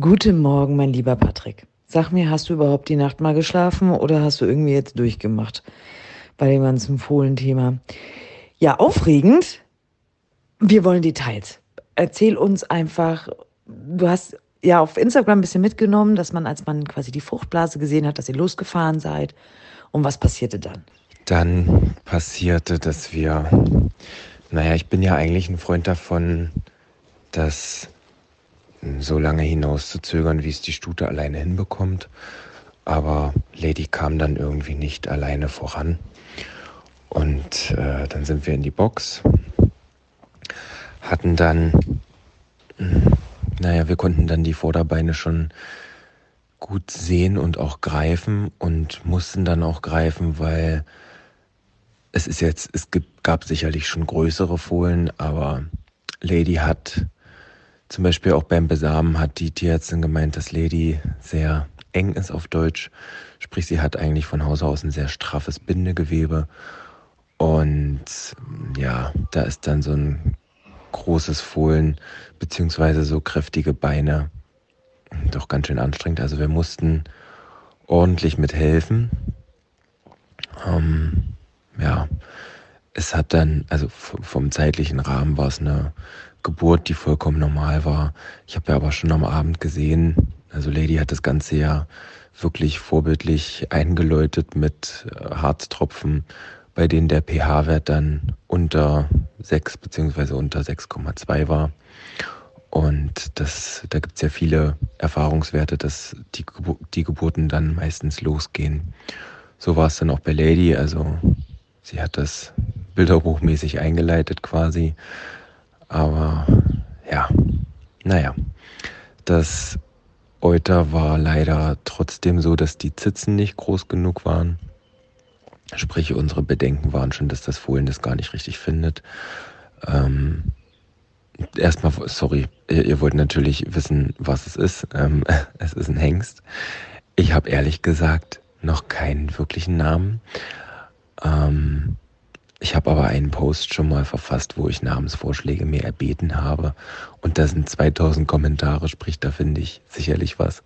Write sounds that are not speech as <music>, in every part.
Guten Morgen, mein lieber Patrick. Sag mir, hast du überhaupt die Nacht mal geschlafen oder hast du irgendwie jetzt durchgemacht bei dem ganzen Fohlen-Thema? Ja, aufregend. Wir wollen Details. Erzähl uns einfach, du hast ja auf Instagram ein bisschen mitgenommen, dass man, als man quasi die Fruchtblase gesehen hat, dass ihr losgefahren seid. Und was passierte dann? Dann passierte, dass wir, naja, ich bin ja eigentlich ein Freund davon, dass so lange hinaus zu zögern, wie es die Stute alleine hinbekommt. Aber Lady kam dann irgendwie nicht alleine voran. Und äh, dann sind wir in die Box, hatten dann, naja, wir konnten dann die Vorderbeine schon gut sehen und auch greifen und mussten dann auch greifen, weil es ist jetzt, es gibt, gab sicherlich schon größere Fohlen, aber Lady hat zum Beispiel auch beim Besamen hat die Tierärztin gemeint, dass Lady sehr eng ist auf Deutsch. Sprich, sie hat eigentlich von Hause aus ein sehr straffes Bindegewebe. Und ja, da ist dann so ein großes Fohlen beziehungsweise so kräftige Beine doch ganz schön anstrengend. Also wir mussten ordentlich mithelfen. Ähm, ja, es hat dann, also vom zeitlichen Rahmen war es eine Geburt, die vollkommen normal war. Ich habe ja aber schon am Abend gesehen, also Lady hat das Ganze ja wirklich vorbildlich eingeläutet mit äh, Harztropfen, bei denen der pH-Wert dann unter 6 bzw. unter 6,2 war. Und das, da gibt es ja viele Erfahrungswerte, dass die, die Geburten dann meistens losgehen. So war es dann auch bei Lady. Also sie hat das bilderbuchmäßig eingeleitet quasi. Aber ja, naja, das Euter war leider trotzdem so, dass die Zitzen nicht groß genug waren. Sprich, unsere Bedenken waren schon, dass das Fohlen das gar nicht richtig findet. Ähm, erstmal, sorry, ihr, ihr, wollt natürlich wissen, was es ist. Ähm, <laughs> es ist ein Hengst. Ich habe ehrlich gesagt noch keinen wirklichen Namen. Ähm, ich habe aber einen Post schon mal verfasst, wo ich Namensvorschläge mir erbeten habe. Und da sind 2000 Kommentare, sprich, da finde ich sicherlich was.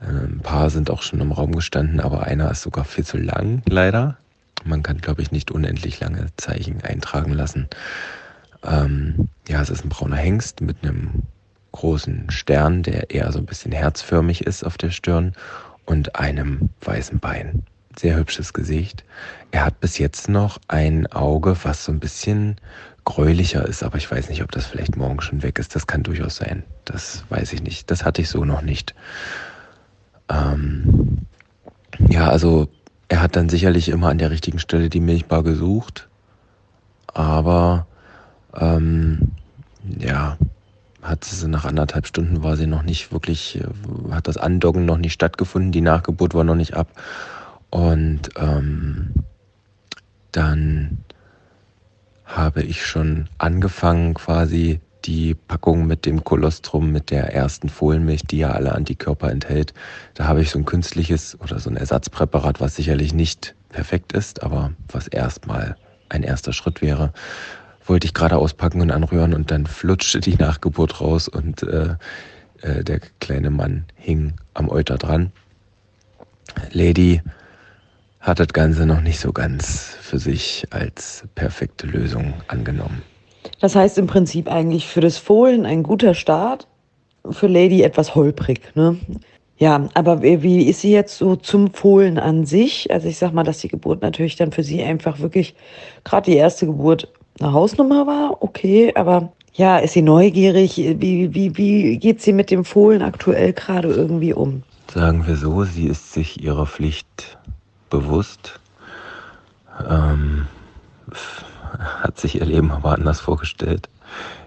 Ähm, ein paar sind auch schon im Raum gestanden, aber einer ist sogar viel zu lang, leider. Man kann, glaube ich, nicht unendlich lange Zeichen eintragen lassen. Ähm, ja, es ist ein brauner Hengst mit einem großen Stern, der eher so ein bisschen herzförmig ist auf der Stirn und einem weißen Bein sehr hübsches Gesicht. Er hat bis jetzt noch ein Auge, was so ein bisschen gräulicher ist, aber ich weiß nicht, ob das vielleicht morgen schon weg ist. Das kann durchaus sein. Das weiß ich nicht. Das hatte ich so noch nicht. Ähm ja, also er hat dann sicherlich immer an der richtigen Stelle die Milchbar gesucht, aber ähm, ja, hat sie nach anderthalb Stunden war sie noch nicht wirklich, äh, hat das Andocken noch nicht stattgefunden, die Nachgeburt war noch nicht ab und ähm, dann habe ich schon angefangen, quasi die Packung mit dem Kolostrum, mit der ersten Fohlenmilch, die ja alle Antikörper enthält. Da habe ich so ein künstliches oder so ein Ersatzpräparat, was sicherlich nicht perfekt ist, aber was erstmal ein erster Schritt wäre. Wollte ich gerade auspacken und anrühren und dann flutschte die Nachgeburt raus und äh, äh, der kleine Mann hing am Euter dran. Lady hat das Ganze noch nicht so ganz für sich als perfekte Lösung angenommen. Das heißt im Prinzip eigentlich für das Fohlen ein guter Start, für Lady etwas holprig. Ne? Ja, aber wie ist sie jetzt so zum Fohlen an sich? Also ich sag mal, dass die Geburt natürlich dann für sie einfach wirklich gerade die erste Geburt eine Hausnummer war, okay, aber ja, ist sie neugierig? Wie, wie, wie geht sie mit dem Fohlen aktuell gerade irgendwie um? Sagen wir so, sie ist sich ihrer Pflicht bewusst. Ähm, hat sich ihr Leben aber anders vorgestellt.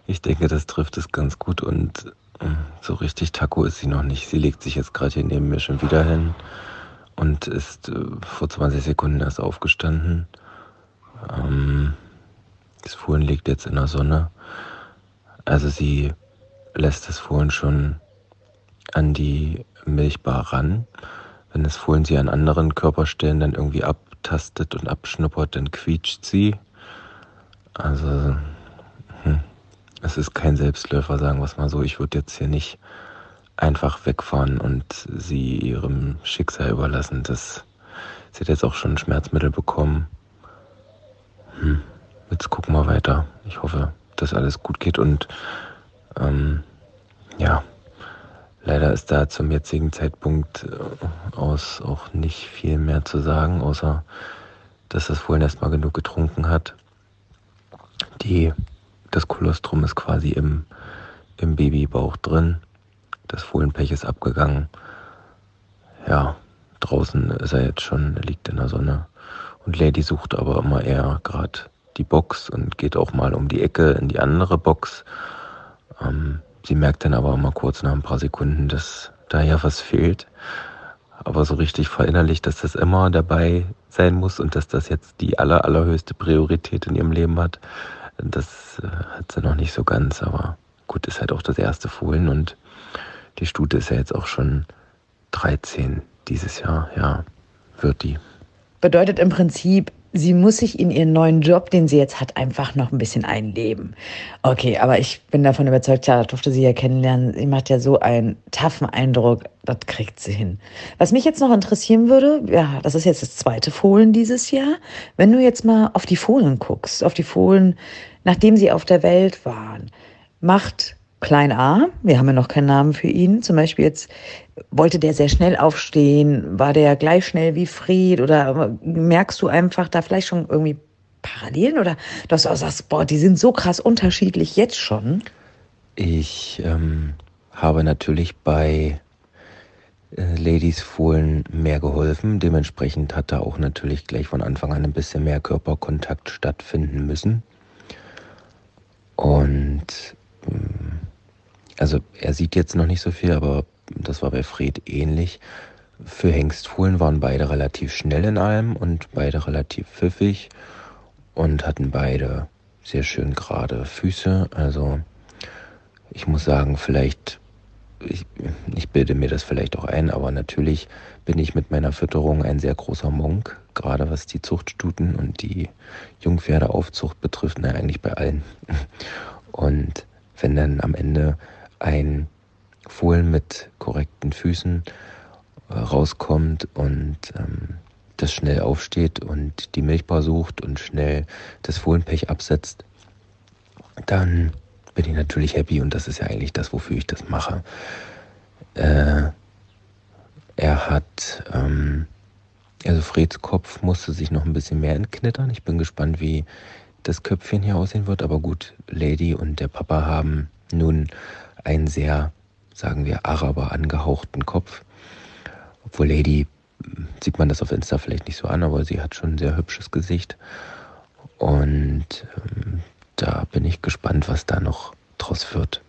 Ich denke, das trifft es ganz gut und äh, so richtig Taco ist sie noch nicht. Sie legt sich jetzt gerade hier neben mir schon wieder hin und ist äh, vor 20 Sekunden erst aufgestanden. Ähm, das Fohlen liegt jetzt in der Sonne. Also sie lässt das Fohlen schon an die Milchbar ran. Wenn das Fohlen sie an anderen Körperstellen dann irgendwie abtastet und abschnuppert, dann quietscht sie. Also, hm, es ist kein Selbstläufer, sagen wir es mal so. Ich würde jetzt hier nicht einfach wegfahren und sie ihrem Schicksal überlassen. Das, sie hat jetzt auch schon Schmerzmittel bekommen. Hm, jetzt gucken wir weiter. Ich hoffe, dass alles gut geht und ähm, ja, leider ist da zum jetzigen Zeitpunkt äh, aus auch nicht viel mehr zu sagen, außer dass das Fohlen erstmal genug getrunken hat. Die, das Kolostrum ist quasi im, im Babybauch drin. Das Fohlenpech ist abgegangen. Ja, draußen ist er jetzt schon, liegt in der Sonne. Und Lady sucht aber immer eher gerade die Box und geht auch mal um die Ecke in die andere Box. Ähm, sie merkt dann aber immer kurz nach ein paar Sekunden, dass da ja was fehlt. Aber so richtig verinnerlicht, dass das immer dabei sein muss und dass das jetzt die aller, allerhöchste Priorität in ihrem Leben hat, das äh, hat sie noch nicht so ganz. Aber gut, ist halt auch das erste Fohlen und die Stute ist ja jetzt auch schon 13 dieses Jahr, ja, wird die. Bedeutet im Prinzip, sie muss sich in ihren neuen Job, den sie jetzt hat, einfach noch ein bisschen einleben. Okay, aber ich bin davon überzeugt, ja, durfte sie ja kennenlernen. Sie macht ja so einen taffen Eindruck, das kriegt sie hin. Was mich jetzt noch interessieren würde, ja, das ist jetzt das zweite Fohlen dieses Jahr. Wenn du jetzt mal auf die Fohlen guckst, auf die Fohlen, nachdem sie auf der Welt waren, macht Klein A, wir haben ja noch keinen Namen für ihn, zum Beispiel jetzt wollte der sehr schnell aufstehen, war der gleich schnell wie Fried oder merkst du einfach da vielleicht schon irgendwie Parallelen oder dass du auch sagst, boah, die sind so krass unterschiedlich jetzt schon? Ich ähm, habe natürlich bei äh, Ladies Fohlen mehr geholfen. Dementsprechend hat da auch natürlich gleich von Anfang an ein bisschen mehr Körperkontakt stattfinden müssen. Und ähm, also er sieht jetzt noch nicht so viel, aber das war bei Fred ähnlich. Für Hengstfohlen waren beide relativ schnell in allem und beide relativ pfiffig und hatten beide sehr schön gerade Füße. Also ich muss sagen, vielleicht, ich, ich bilde mir das vielleicht auch ein, aber natürlich bin ich mit meiner Fütterung ein sehr großer Monk, gerade was die Zuchtstuten und die Jungpferdeaufzucht betrifft, na eigentlich bei allen. <laughs> Und wenn dann am Ende ein Fohlen mit korrekten Füßen äh, rauskommt und ähm, das schnell aufsteht und die Milchbar sucht und schnell das Fohlenpech absetzt, dann bin ich natürlich happy und das ist ja eigentlich das, wofür ich das mache. Äh, er hat, ähm, also Freds Kopf musste sich noch ein bisschen mehr entknittern. Ich bin gespannt, wie das Köpfchen hier aussehen wird. Aber gut, Lady und der Papa haben nun einen sehr, sagen wir, Araber angehauchten Kopf. Obwohl Lady, sieht man das auf Insta vielleicht nicht so an, aber sie hat schon ein sehr hübsches Gesicht. Und ähm, da bin ich gespannt, was da noch draus wird.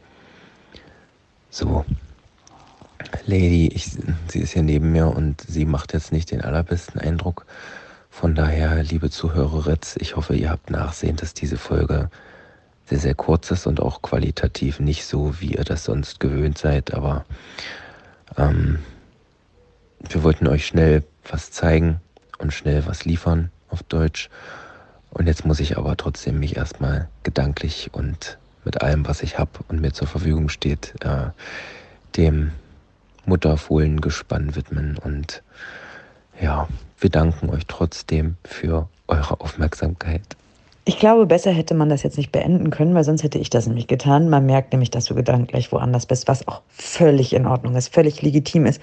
So, Lady, ich, sie ist hier neben mir und sie macht jetzt nicht den allerbesten Eindruck. Von daher, liebe Zuhörer, ich hoffe, ihr habt Nachsehen, dass diese Folge sehr, sehr kurz ist und auch qualitativ nicht so, wie ihr das sonst gewöhnt seid. Aber ähm, wir wollten euch schnell was zeigen und schnell was liefern auf Deutsch. Und jetzt muss ich aber trotzdem mich erstmal gedanklich und mit allem, was ich habe und mir zur Verfügung steht, äh, dem Mutterfohlengespann widmen. Und ja, wir danken euch trotzdem für eure Aufmerksamkeit. Ich glaube, besser hätte man das jetzt nicht beenden können, weil sonst hätte ich das nämlich getan. Man merkt nämlich, dass du gedanklich woanders bist, was auch völlig in Ordnung ist, völlig legitim ist.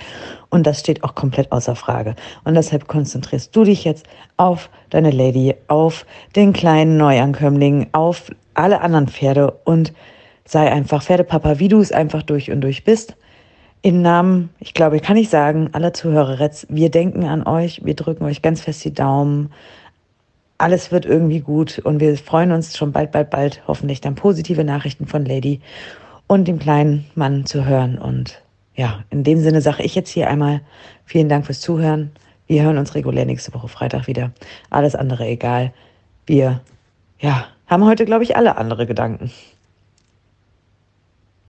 Und das steht auch komplett außer Frage. Und deshalb konzentrierst du dich jetzt auf deine Lady, auf den kleinen Neuankömmling, auf alle anderen Pferde und sei einfach Pferdepapa, wie du es einfach durch und durch bist. Im Namen, ich glaube, kann ich sagen, aller Zuhörer, wir denken an euch, wir drücken euch ganz fest die Daumen alles wird irgendwie gut und wir freuen uns schon bald, bald, bald hoffentlich dann positive Nachrichten von Lady und dem kleinen Mann zu hören. Und ja, in dem Sinne sage ich jetzt hier einmal vielen Dank fürs Zuhören. Wir hören uns regulär nächste Woche Freitag wieder. Alles andere egal. Wir, ja, haben heute, glaube ich, alle andere Gedanken.